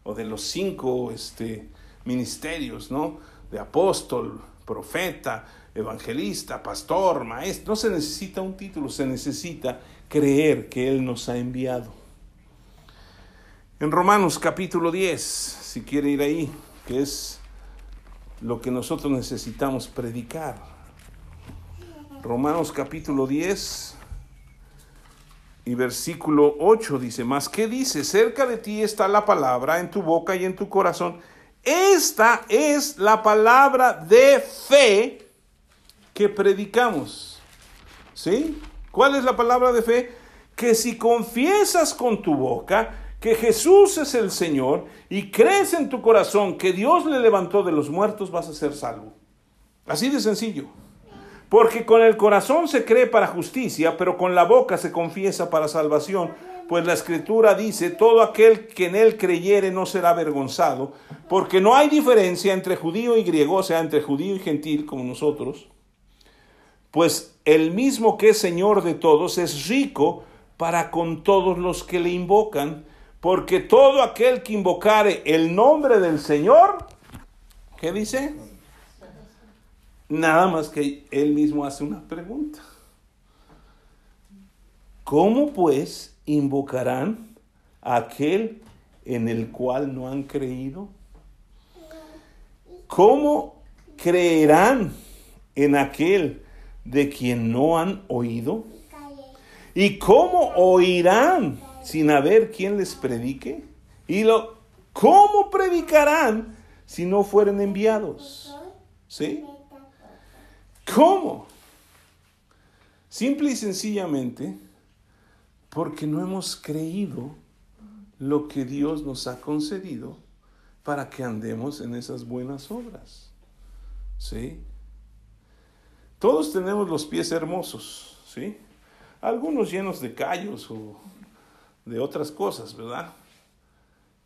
o de los cinco este, ministerios, ¿no? De apóstol, profeta, evangelista, pastor, maestro. No se necesita un título, se necesita creer que Él nos ha enviado. En Romanos capítulo 10, si quiere ir ahí, que es lo que nosotros necesitamos predicar. Romanos capítulo 10 y versículo 8 dice, más ¿qué dice? Cerca de ti está la palabra en tu boca y en tu corazón. Esta es la palabra de fe que predicamos. ¿Sí? ¿Cuál es la palabra de fe? Que si confiesas con tu boca que Jesús es el Señor y crees en tu corazón que Dios le levantó de los muertos, vas a ser salvo. Así de sencillo. Porque con el corazón se cree para justicia, pero con la boca se confiesa para salvación. Pues la escritura dice, todo aquel que en él creyere no será avergonzado, porque no hay diferencia entre judío y griego, o sea, entre judío y gentil como nosotros. Pues el mismo que es Señor de todos es rico para con todos los que le invocan porque todo aquel que invocare el nombre del Señor, ¿qué dice? Nada más que él mismo hace una pregunta. ¿Cómo pues invocarán a aquel en el cual no han creído? ¿Cómo creerán en aquel de quien no han oído? ¿Y cómo oirán sin haber quien les predique? Y lo, ¿cómo predicarán si no fueren enviados? ¿Sí? ¿Cómo? Simple y sencillamente porque no hemos creído lo que Dios nos ha concedido para que andemos en esas buenas obras. ¿Sí? Todos tenemos los pies hermosos, ¿sí? Algunos llenos de callos o de otras cosas, ¿verdad?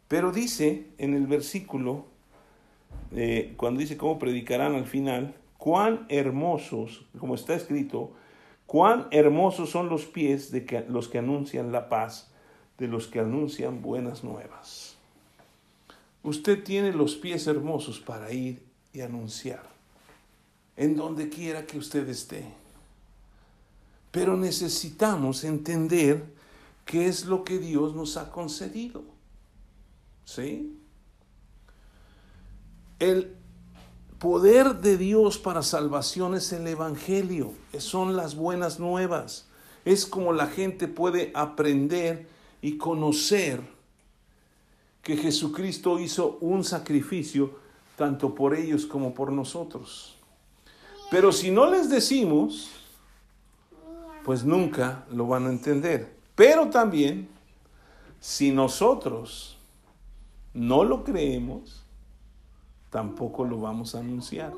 Pero dice en el versículo, eh, cuando dice cómo predicarán al final, cuán hermosos, como está escrito, cuán hermosos son los pies de que, los que anuncian la paz, de los que anuncian buenas nuevas. Usted tiene los pies hermosos para ir y anunciar, en donde quiera que usted esté. Pero necesitamos entender qué es lo que Dios nos ha concedido. ¿Sí? El poder de Dios para salvación es el Evangelio, son las buenas nuevas. Es como la gente puede aprender y conocer que Jesucristo hizo un sacrificio tanto por ellos como por nosotros. Pero si no les decimos, pues nunca lo van a entender. Pero también, si nosotros no lo creemos, tampoco lo vamos a anunciar.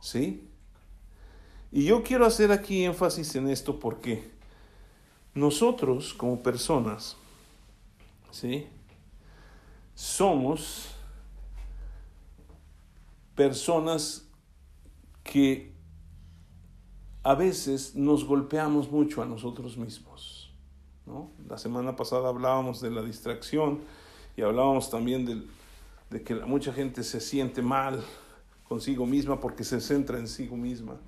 ¿Sí? Y yo quiero hacer aquí énfasis en esto porque nosotros como personas, ¿sí? Somos personas que a veces nos golpeamos mucho a nosotros mismos. ¿no? La semana pasada hablábamos de la distracción y hablábamos también de, de que mucha gente se siente mal consigo misma porque se centra en sí misma.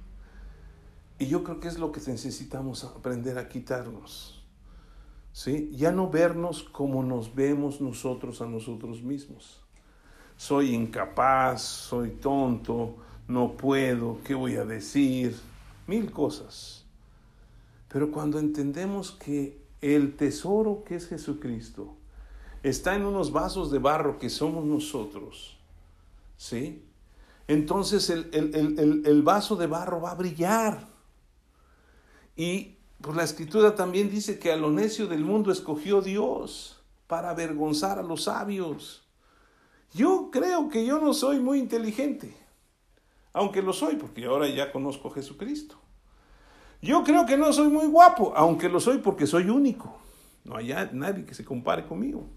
Y yo creo que es lo que necesitamos aprender a quitarnos. ¿sí? Ya no vernos como nos vemos nosotros a nosotros mismos. Soy incapaz, soy tonto, no puedo, ¿qué voy a decir? Mil cosas. Pero cuando entendemos que el tesoro que es Jesucristo está en unos vasos de barro que somos nosotros, ¿sí? Entonces el, el vaso de barro va a brillar. Y pues la escritura también dice que a lo necio del mundo escogió Dios para avergonzar a los sabios. Yo creo que yo no soy muy inteligente, aunque lo soy, porque ahora ya conozco a Jesucristo. Yo creo que no soy muy guapo, aunque lo soy porque soy único. No hay nadie que se compare conmigo.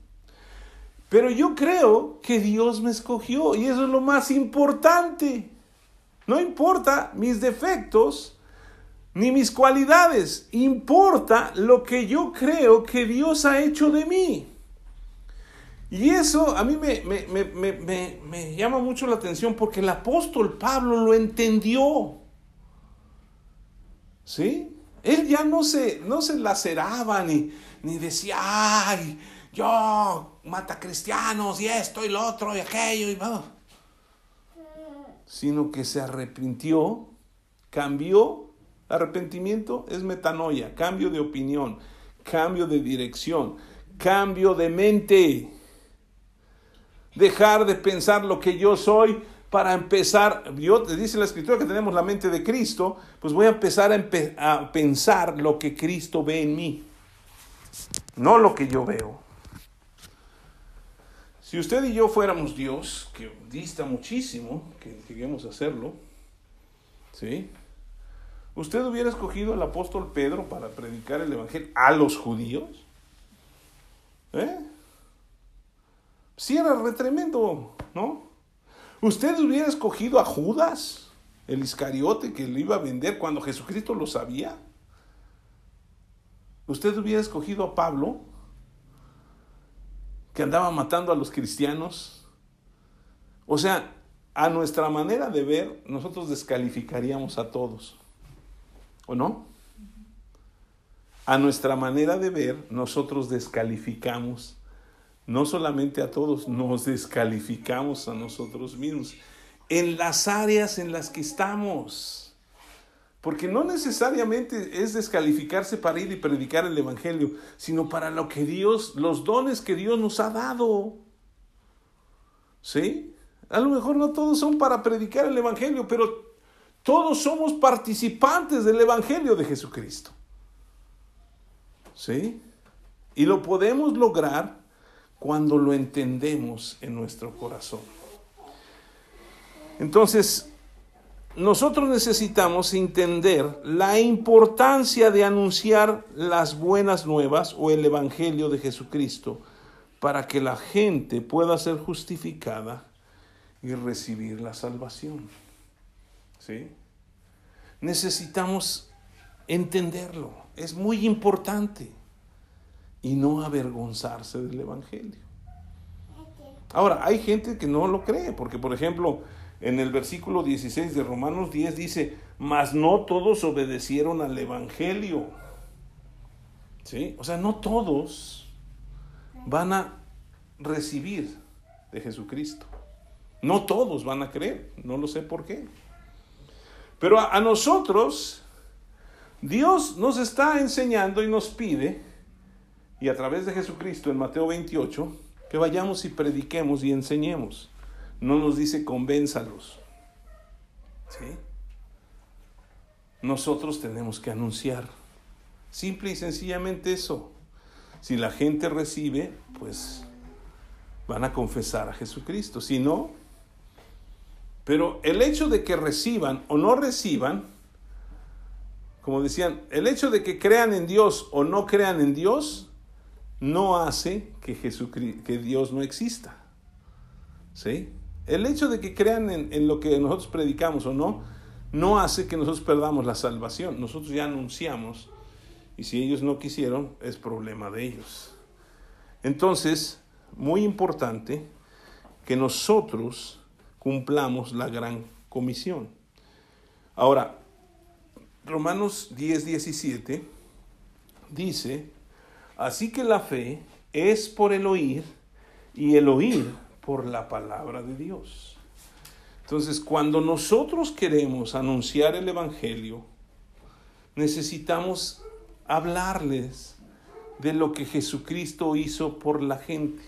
Pero yo creo que Dios me escogió y eso es lo más importante. No importa mis defectos, ni mis cualidades, importa lo que yo creo que Dios ha hecho de mí. Y eso a mí me, me, llama mucho la atención porque el apóstol Pablo lo entendió. ¿Sí? Él ya no se, no se laceraba ni, ni decía, ay, yo mata cristianos y esto y lo otro y aquello y Sino que se arrepintió, cambió Arrepentimiento es metanoia, cambio de opinión, cambio de dirección, cambio de mente. Dejar de pensar lo que yo soy para empezar, yo te dice la escritura que tenemos la mente de Cristo, pues voy a empezar a, a pensar lo que Cristo ve en mí, no lo que yo veo. Si usted y yo fuéramos Dios, que dista muchísimo que lleguemos a hacerlo, ¿sí? ¿Usted hubiera escogido al apóstol Pedro para predicar el Evangelio a los judíos? ¿Eh? Sí era re tremendo, ¿no? ¿Usted hubiera escogido a Judas, el Iscariote que lo iba a vender cuando Jesucristo lo sabía? ¿Usted hubiera escogido a Pablo, que andaba matando a los cristianos? O sea, a nuestra manera de ver, nosotros descalificaríamos a todos. ¿O no? A nuestra manera de ver, nosotros descalificamos no solamente a todos, nos descalificamos a nosotros mismos en las áreas en las que estamos. Porque no necesariamente es descalificarse para ir y predicar el Evangelio, sino para lo que Dios, los dones que Dios nos ha dado. ¿Sí? A lo mejor no todos son para predicar el Evangelio, pero todos somos participantes del Evangelio de Jesucristo. ¿Sí? Y lo podemos lograr cuando lo entendemos en nuestro corazón. Entonces, nosotros necesitamos entender la importancia de anunciar las buenas nuevas o el Evangelio de Jesucristo para que la gente pueda ser justificada y recibir la salvación. ¿sí? Necesitamos entenderlo, es muy importante y no avergonzarse del Evangelio. Ahora, hay gente que no lo cree, porque por ejemplo, en el versículo 16 de Romanos 10 dice, mas no todos obedecieron al Evangelio. ¿Sí? O sea, no todos van a recibir de Jesucristo. No todos van a creer, no lo sé por qué. Pero a, nosotros, Dios nos está enseñando y nos pide, y a través de Jesucristo en Mateo 28, que vayamos y prediquemos y enseñemos. No nos dice convénzalos. ¿Sí? Nosotros tenemos que anunciar. Simple y sencillamente eso. Si la gente recibe, pues van a confesar a Jesucristo. Si no, pero el hecho de que reciban o no reciban como decían, el hecho de que crean en Dios o no crean en Dios no hace que, que Dios no exista. ¿Sí? El hecho de que crean en, lo que nosotros predicamos o no, no hace que nosotros perdamos la salvación. Nosotros ya anunciamos y si ellos no quisieron, es problema de ellos. Entonces, muy importante que nosotros cumplamos la gran comisión. Ahora, Romanos 10, 17 dice, así que la fe es por el oír y el oír por la palabra de Dios. Entonces, cuando nosotros queremos anunciar el Evangelio, necesitamos hablarles de lo que Jesucristo hizo por la gente,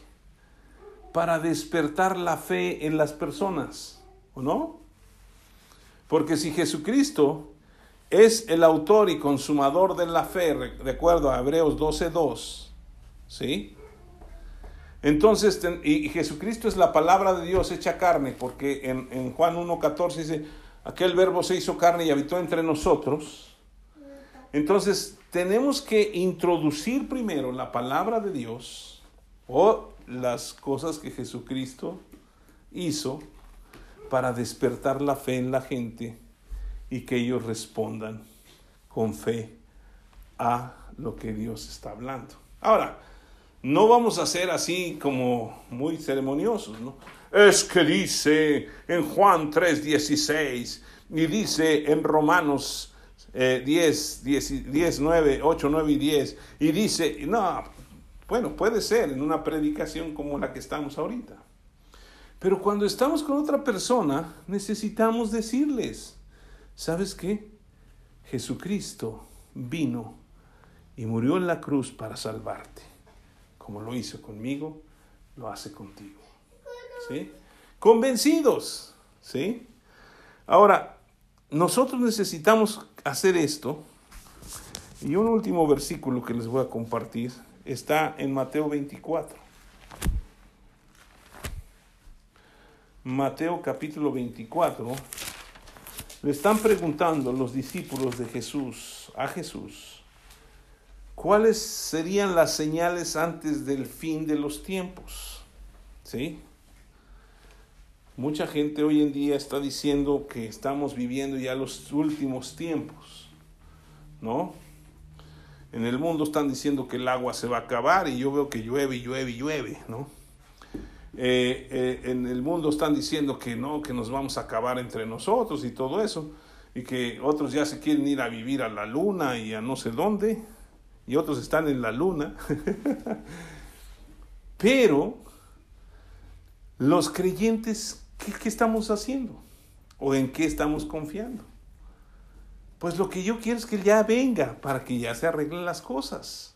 para despertar la fe en las personas, ¿o no? Porque si Jesucristo es el autor y consumador de la fe, recuerdo a Hebreos 12.2, ¿sí? Entonces, y Jesucristo es la palabra de Dios hecha carne, porque en, en Juan 1.14 dice, aquel verbo se hizo carne y habitó entre nosotros. Entonces, tenemos que introducir primero la palabra de Dios o las cosas que Jesucristo hizo para despertar la fe en la gente y que ellos respondan con fe a lo que Dios está hablando. Ahora, no vamos a ser así como muy ceremoniosos, ¿no? Es que dice en Juan 3:16 y dice en Romanos 10, 10, 9, 8, 9 y 10 y dice, no, bueno, puede ser en una predicación como la que estamos ahorita. Pero cuando estamos con otra persona, necesitamos decirles, ¿Sabes qué? Jesucristo vino y murió en la cruz para salvarte. Como lo hizo conmigo, lo hace contigo. ¿Sí? Convencidos. ¿Sí? Ahora, nosotros necesitamos hacer esto. Y un último versículo que les voy a compartir está en Mateo 24. Mateo capítulo 24 le están preguntando los discípulos de Jesús a Jesús, ¿cuáles serían las señales antes del fin de los tiempos? ¿Sí? Mucha gente hoy en día está diciendo que estamos viviendo ya los últimos tiempos, ¿no? En el mundo están diciendo que el agua se va a acabar y yo veo que llueve y llueve y llueve, ¿no? Eh, eh, en el mundo están diciendo que no, que nos vamos a acabar entre nosotros y todo eso, y que otros ya se quieren ir a vivir a la luna y a no sé dónde, y otros están en la luna. *laughs* Pero los creyentes, ¿qué, ¿qué estamos haciendo? ¿O en qué estamos confiando? Pues lo que yo quiero es que ya venga para que ya se arreglen las cosas.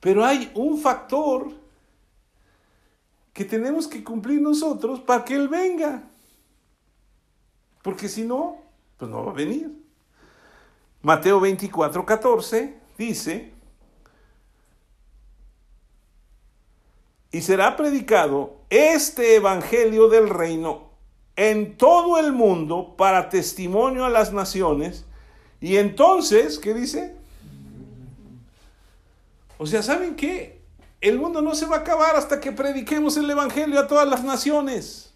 Pero hay un factor que tenemos que cumplir nosotros para que Él venga. Porque si no, pues no va a venir. Mateo 24, 14 dice, y será predicado este Evangelio del reino en todo el mundo para testimonio a las naciones. Y entonces, ¿qué dice? O sea, ¿saben qué? El mundo no se va a acabar hasta que prediquemos el Evangelio a todas las naciones.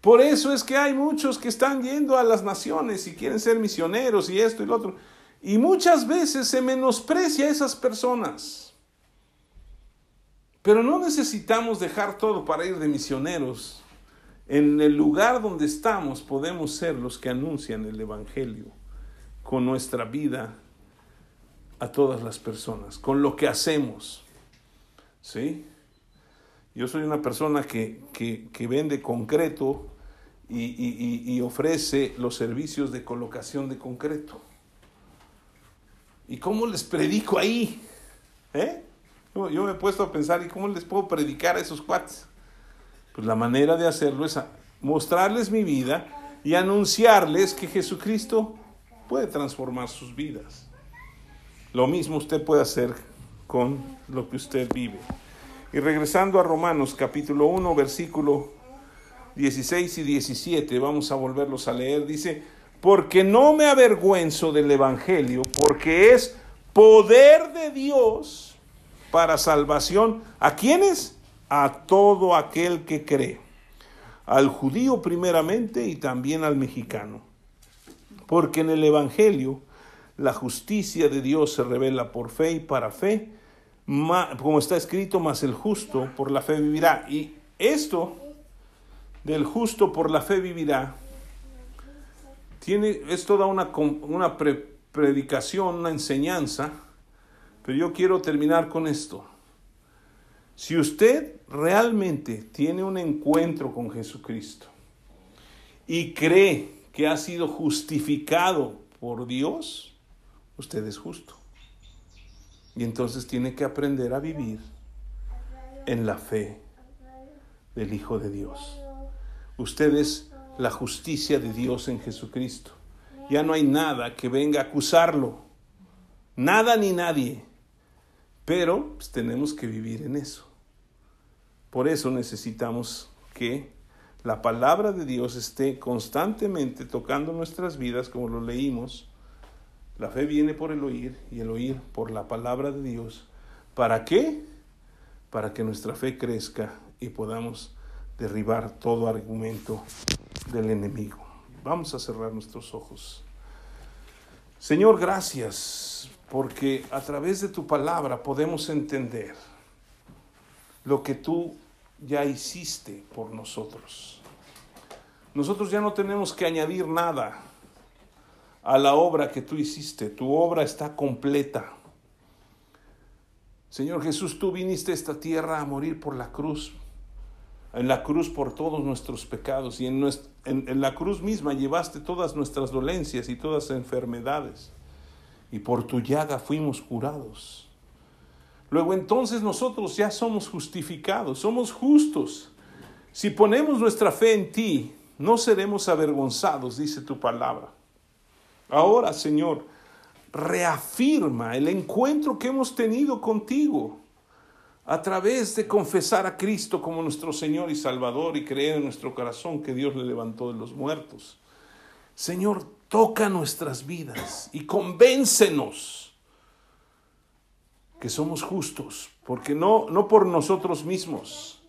Por eso es que hay muchos que están yendo a las naciones y quieren ser misioneros y esto y lo otro. Y muchas veces se menosprecia a esas personas. Pero no necesitamos dejar todo para ir de misioneros. En el lugar donde estamos podemos ser los que anuncian el Evangelio con nuestra vida a todas las personas, con lo que hacemos. ¿Sí? Yo soy una persona que, vende concreto y, ofrece los servicios de colocación de concreto. ¿Y cómo les predico ahí? ¿Eh? Yo, me he puesto a pensar, ¿y cómo les puedo predicar a esos cuates? Pues la manera de hacerlo es mostrarles mi vida y anunciarles que Jesucristo puede transformar sus vidas. Lo mismo usted puede hacer con lo que usted vive. Y regresando a Romanos capítulo 1, versículo 16 y 17, vamos a volverlos a leer, dice, porque no me avergüenzo del Evangelio, porque es poder de Dios para salvación. ¿A quiénes? A todo aquel que cree. Al judío primeramente y también al mexicano. Porque en el Evangelio la justicia de Dios se revela por fe y para fe, como está escrito, más el justo por la fe vivirá. Y esto del justo por la fe vivirá, tiene, es toda una, una predicación, una enseñanza, pero yo quiero terminar con esto. Si usted realmente tiene un encuentro con Jesucristo y cree que ha sido justificado por Dios, usted es justo. Y entonces tiene que aprender a vivir en la fe del Hijo de Dios. Usted es la justicia de Dios en Jesucristo. Ya no hay nada que venga a acusarlo. Nada ni nadie. Pero pues, tenemos que vivir en eso. Por eso necesitamos que la palabra de Dios esté constantemente tocando nuestras vidas, como lo leímos. La fe viene por el oír y el oír por la palabra de Dios. ¿Para qué? Para que nuestra fe crezca y podamos derribar todo argumento del enemigo. Vamos a cerrar nuestros ojos. Señor, gracias porque a través de tu palabra podemos entender lo que tú ya hiciste por nosotros. Nosotros ya no tenemos que añadir nada a la obra que tú hiciste. Tu obra está completa. Señor Jesús, tú viniste a esta tierra a morir por la cruz en la cruz por todos nuestros pecados y en, en, la cruz misma llevaste todas nuestras dolencias y todas enfermedades y por tu llaga fuimos curados. Luego entonces nosotros ya somos justificados, somos justos. Si ponemos nuestra fe en ti, no seremos avergonzados, dice tu palabra. Ahora, Señor, reafirma el encuentro que hemos tenido contigo a través de confesar a Cristo como nuestro Señor y Salvador y creer en nuestro corazón que Dios le levantó de los muertos. Señor, toca nuestras vidas y convéncenos que somos justos, porque no, no por nosotros mismos,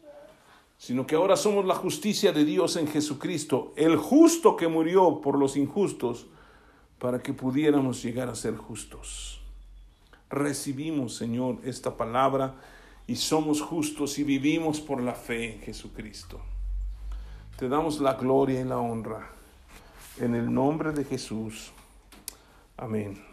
sino que ahora somos la justicia de Dios en Jesucristo, el justo que murió por los injustos, para que pudiéramos llegar a ser justos. Recibimos, Señor, esta palabra y somos justos y vivimos por la fe en Jesucristo. Te damos la gloria y la honra en el nombre de Jesús. Amén.